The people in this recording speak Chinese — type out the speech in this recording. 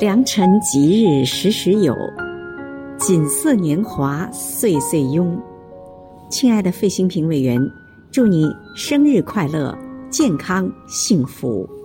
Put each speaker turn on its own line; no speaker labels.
良辰吉日时时有锦瑟年华岁岁拥。亲爱的费兴平委员祝你生日快乐健康幸福。